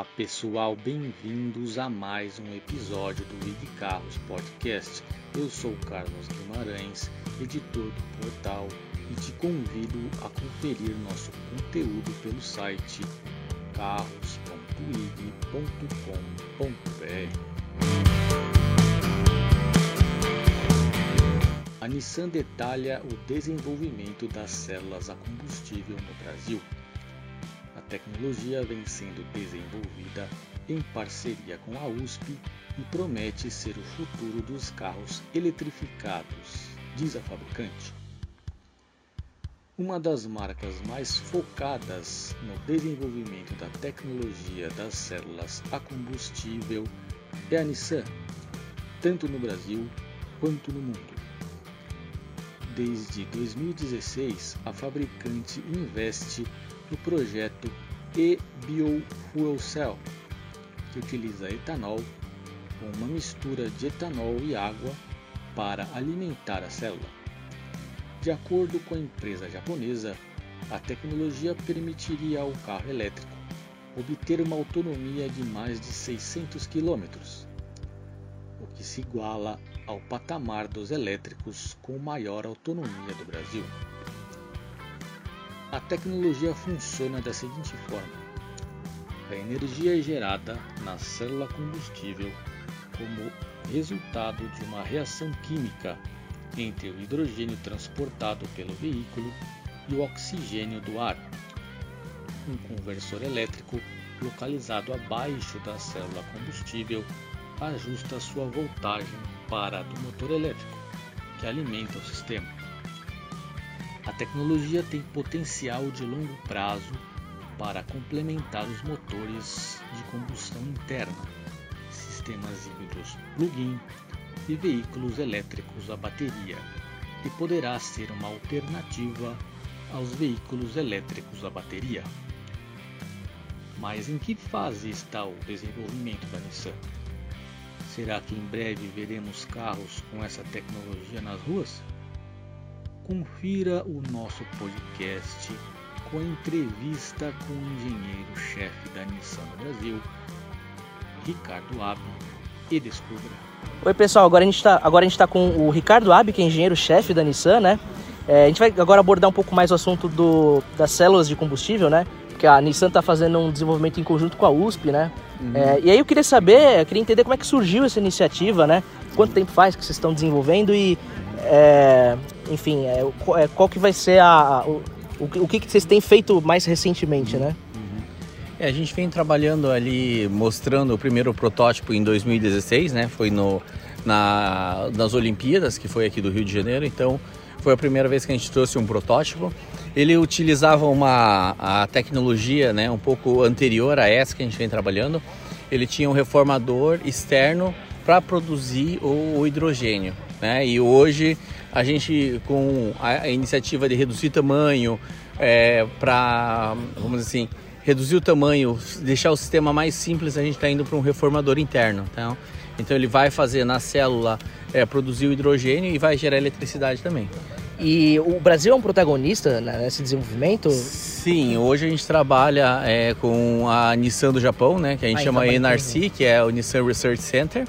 Olá pessoal, bem-vindos a mais um episódio do Ig Carros Podcast. Eu sou Carlos Guimarães, editor do portal, e te convido a conferir nosso conteúdo pelo site carros.ig.com.br. A Nissan detalha o desenvolvimento das células a combustível no Brasil. A tecnologia vem sendo desenvolvida em parceria com a USP e promete ser o futuro dos carros eletrificados, diz a fabricante. Uma das marcas mais focadas no desenvolvimento da tecnologia das células a combustível é a Nissan, tanto no Brasil quanto no mundo. Desde 2016, a fabricante investe no projeto e-Biofuel Cell, que utiliza etanol com uma mistura de etanol e água para alimentar a célula. De acordo com a empresa japonesa, a tecnologia permitiria ao carro elétrico obter uma autonomia de mais de 600 km, o que se iguala ao patamar dos elétricos com maior autonomia do Brasil. A tecnologia funciona da seguinte forma: a energia é gerada na célula combustível como resultado de uma reação química entre o hidrogênio transportado pelo veículo e o oxigênio do ar. Um conversor elétrico localizado abaixo da célula combustível ajusta sua voltagem para a do motor elétrico, que alimenta o sistema. A tecnologia tem potencial de longo prazo para complementar os motores de combustão interna, sistemas híbridos plug-in e veículos elétricos a bateria, e poderá ser uma alternativa aos veículos elétricos a bateria. Mas em que fase está o desenvolvimento da Nissan? Será que em breve veremos carros com essa tecnologia nas ruas? Confira o nosso podcast com a entrevista com o engenheiro-chefe da Nissan no Brasil, Ricardo Abi, e descubra. Oi pessoal, agora a gente está tá com o Ricardo Abi, que é engenheiro-chefe da Nissan, né? É, a gente vai agora abordar um pouco mais o assunto do, das células de combustível, né? Porque a Nissan está fazendo um desenvolvimento em conjunto com a USP, né? Uhum. É, e aí eu queria saber, eu queria entender como é que surgiu essa iniciativa, né? Quanto tempo faz que vocês estão desenvolvendo e é, enfim, é, é, qual que vai ser a, o, o, que, que vocês têm feito mais recentemente, né? Uhum. É, a gente vem trabalhando ali, mostrando o primeiro protótipo em 2016, né? Foi no, na, nas Olimpíadas, que foi aqui do Rio de Janeiro, então foi a primeira vez que a gente trouxe um protótipo. Ele utilizava uma a tecnologia né, um pouco anterior a essa que a gente vem trabalhando. Ele tinha um reformador externo para produzir o, o hidrogênio. Né? E hoje a gente, com a iniciativa de reduzir tamanho, é, para, vamos dizer assim, reduzir o tamanho, deixar o sistema mais simples, a gente está indo para um reformador interno. Então, então ele vai fazer na célula é, produzir o hidrogênio e vai gerar eletricidade também. E o Brasil é um protagonista nesse desenvolvimento? Sim, hoje a gente trabalha é, com a Nissan do Japão, né, que a gente ah, chama então NRC, que é o Nissan Research Center.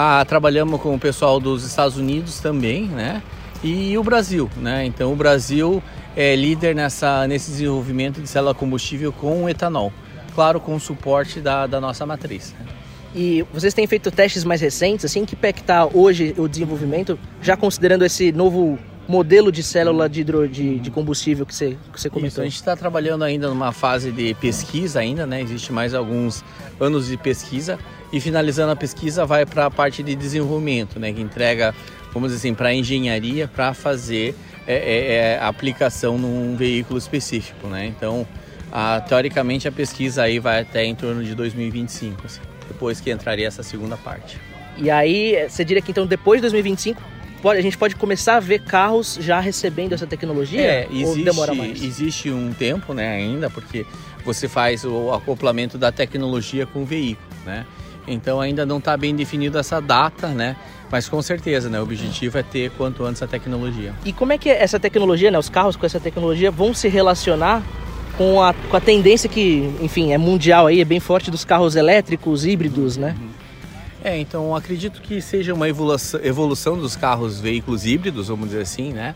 Ah, trabalhamos com o pessoal dos Estados Unidos também, né? E o Brasil, né? Então o Brasil é líder nessa, nesse desenvolvimento de célula combustível com etanol. Claro, com o suporte da, da nossa matriz. Né? E vocês têm feito testes mais recentes, assim, que pé que está hoje o desenvolvimento, já considerando esse novo modelo de célula de, hidro, de, de combustível que você, que você comentou? Isso, a gente está trabalhando ainda numa fase de pesquisa ainda, né? Existe mais alguns anos de pesquisa e finalizando a pesquisa vai para a parte de desenvolvimento, né? Que entrega, vamos dizer assim, para a engenharia para fazer é, é, é, aplicação num veículo específico, né? Então, a, teoricamente a pesquisa aí vai até em torno de 2025, assim, depois que entraria essa segunda parte. E aí, você diria que então depois de 2025 pode, a gente pode começar a ver carros já recebendo essa tecnologia? É, existe, ou demora mais? Existe um tempo, né, ainda, porque você faz o acoplamento da tecnologia com o veículo, né? Então ainda não está bem definida essa data, né? Mas com certeza, né? O objetivo é ter quanto antes a tecnologia. E como é que essa tecnologia, né? Os carros com essa tecnologia vão se relacionar com a, com a tendência que, enfim, é mundial aí, é bem forte dos carros elétricos, híbridos, né? É, então acredito que seja uma evolução, evolução dos carros veículos híbridos, vamos dizer assim, né?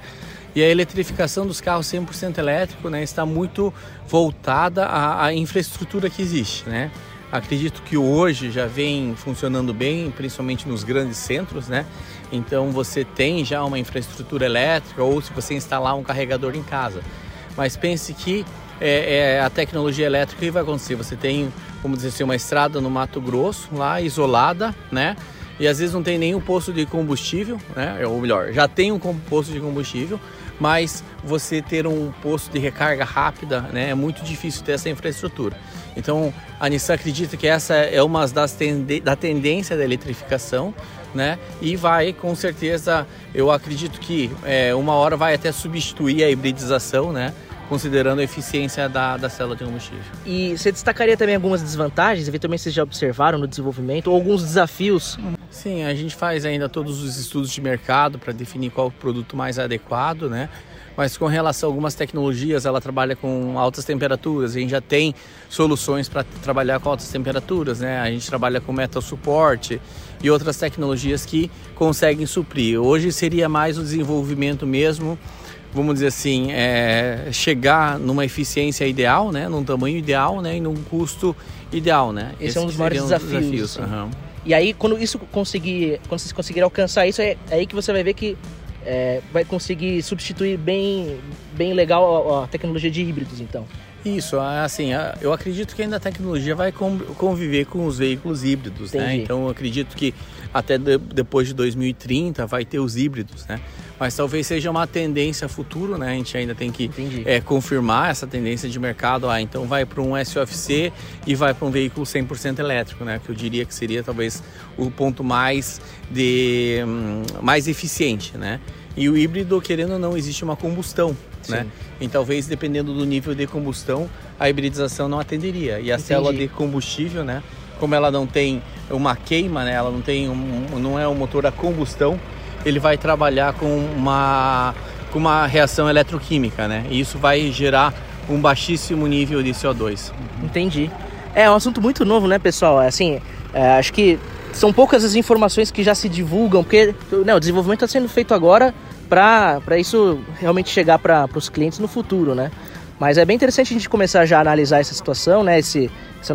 E a eletrificação dos carros 100% elétrico né, está muito voltada à, à, infraestrutura que existe. Né? Acredito que hoje já vem funcionando bem, principalmente nos grandes centros. Né? Então você tem já uma infraestrutura elétrica ou se você instalar um carregador em casa. Mas pense que é, é a tecnologia elétrica vai acontecer. Você tem, vamos dizer assim, uma estrada no Mato Grosso, lá isolada, né? E às vezes não tem nenhum posto de combustível, né? Ou melhor, já tem um posto de combustível, mas você ter um posto de recarga rápida né, é muito difícil ter essa infraestrutura. Então a Nissan acredita que essa é uma das tende da tendência da eletrificação, né? E vai com certeza, eu acredito que é, uma hora vai até substituir a hibridização, né? Considerando a eficiência da, da célula de combustível. E você destacaria também algumas desvantagens, eventualmente vocês já observaram no desenvolvimento, ou alguns desafios? Sim, a gente faz ainda todos os estudos de mercado para definir qual o produto mais adequado, né? Mas com relação a algumas tecnologias, ela trabalha com altas temperaturas. A gente já tem soluções para trabalhar com altas temperaturas, né? A gente trabalha com metal suporte e outras tecnologias que conseguem suprir. Hoje seria mais o desenvolvimento mesmo vamos dizer assim, é, chegar numa eficiência ideal, né, num tamanho ideal, né, e num custo ideal, né. Esse, Esse é um dos maiores desafios. desafios. Uhum. E aí, quando isso conseguir, quando vocês conseguirem alcançar isso, é, é aí que você vai ver que é, vai conseguir substituir bem, bem legal a, a, tecnologia de híbridos, então. Isso, assim, eu acredito que ainda a tecnologia vai conviver com os veículos híbridos, né? Entendi. né? Então, eu acredito que até depois de 2030 vai ter os híbridos, né? mas talvez seja uma tendência futuro, né? A gente ainda tem que é, confirmar essa tendência de mercado. Ah, então vai para um SOFC e vai para um veículo 100% elétrico, né? Que eu diria que seria talvez o ponto mais de hum, mais eficiente, né? E o híbrido, querendo ou não, existe uma combustão, Sim. né? E talvez dependendo do nível de combustão, a hibridização não atenderia. E a Entendi. célula de combustível, né? Como ela não tem uma queima, né? Ela não tem um, não é um motor a combustão, ele vai trabalhar com uma, com uma reação eletroquímica, né? E isso vai gerar um baixíssimo nível de CO2. Entendi. É um assunto muito novo, né, pessoal? É, assim, é, acho que são poucas as informações que já se divulgam, porque né, o desenvolvimento está sendo feito agora para isso realmente chegar para os clientes no futuro, né? Mas é bem interessante a gente começar já a analisar essa situação, né? Esse,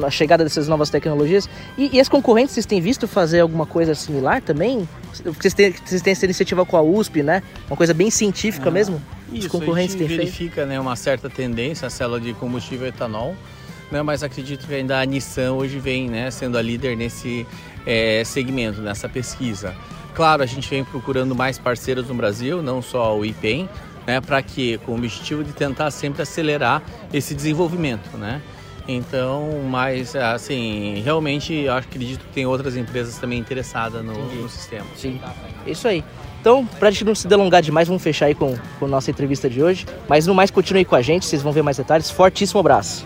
a chegada dessas novas tecnologias. E, e as concorrentes, vocês têm visto fazer alguma coisa similar também? Vocês têm, vocês têm essa iniciativa com a USP, né? Uma coisa bem científica ah, mesmo? Isso, Os concorrentes a gente verifica né, uma certa tendência, a célula de combustível etanol. Né, mas acredito que ainda a Nissan hoje vem né, sendo a líder nesse é, segmento, nessa pesquisa. Claro, a gente vem procurando mais parceiros no Brasil, não só o IPEM, né, para que com o objetivo de tentar sempre acelerar esse desenvolvimento, né? Então, mas assim, realmente eu acredito que tem outras empresas também interessadas no, no sistema. Sim, isso aí. Então, para a gente não se delongar demais, vamos fechar aí com, com a nossa entrevista de hoje. Mas no mais, continue com a gente, vocês vão ver mais detalhes. Fortíssimo abraço.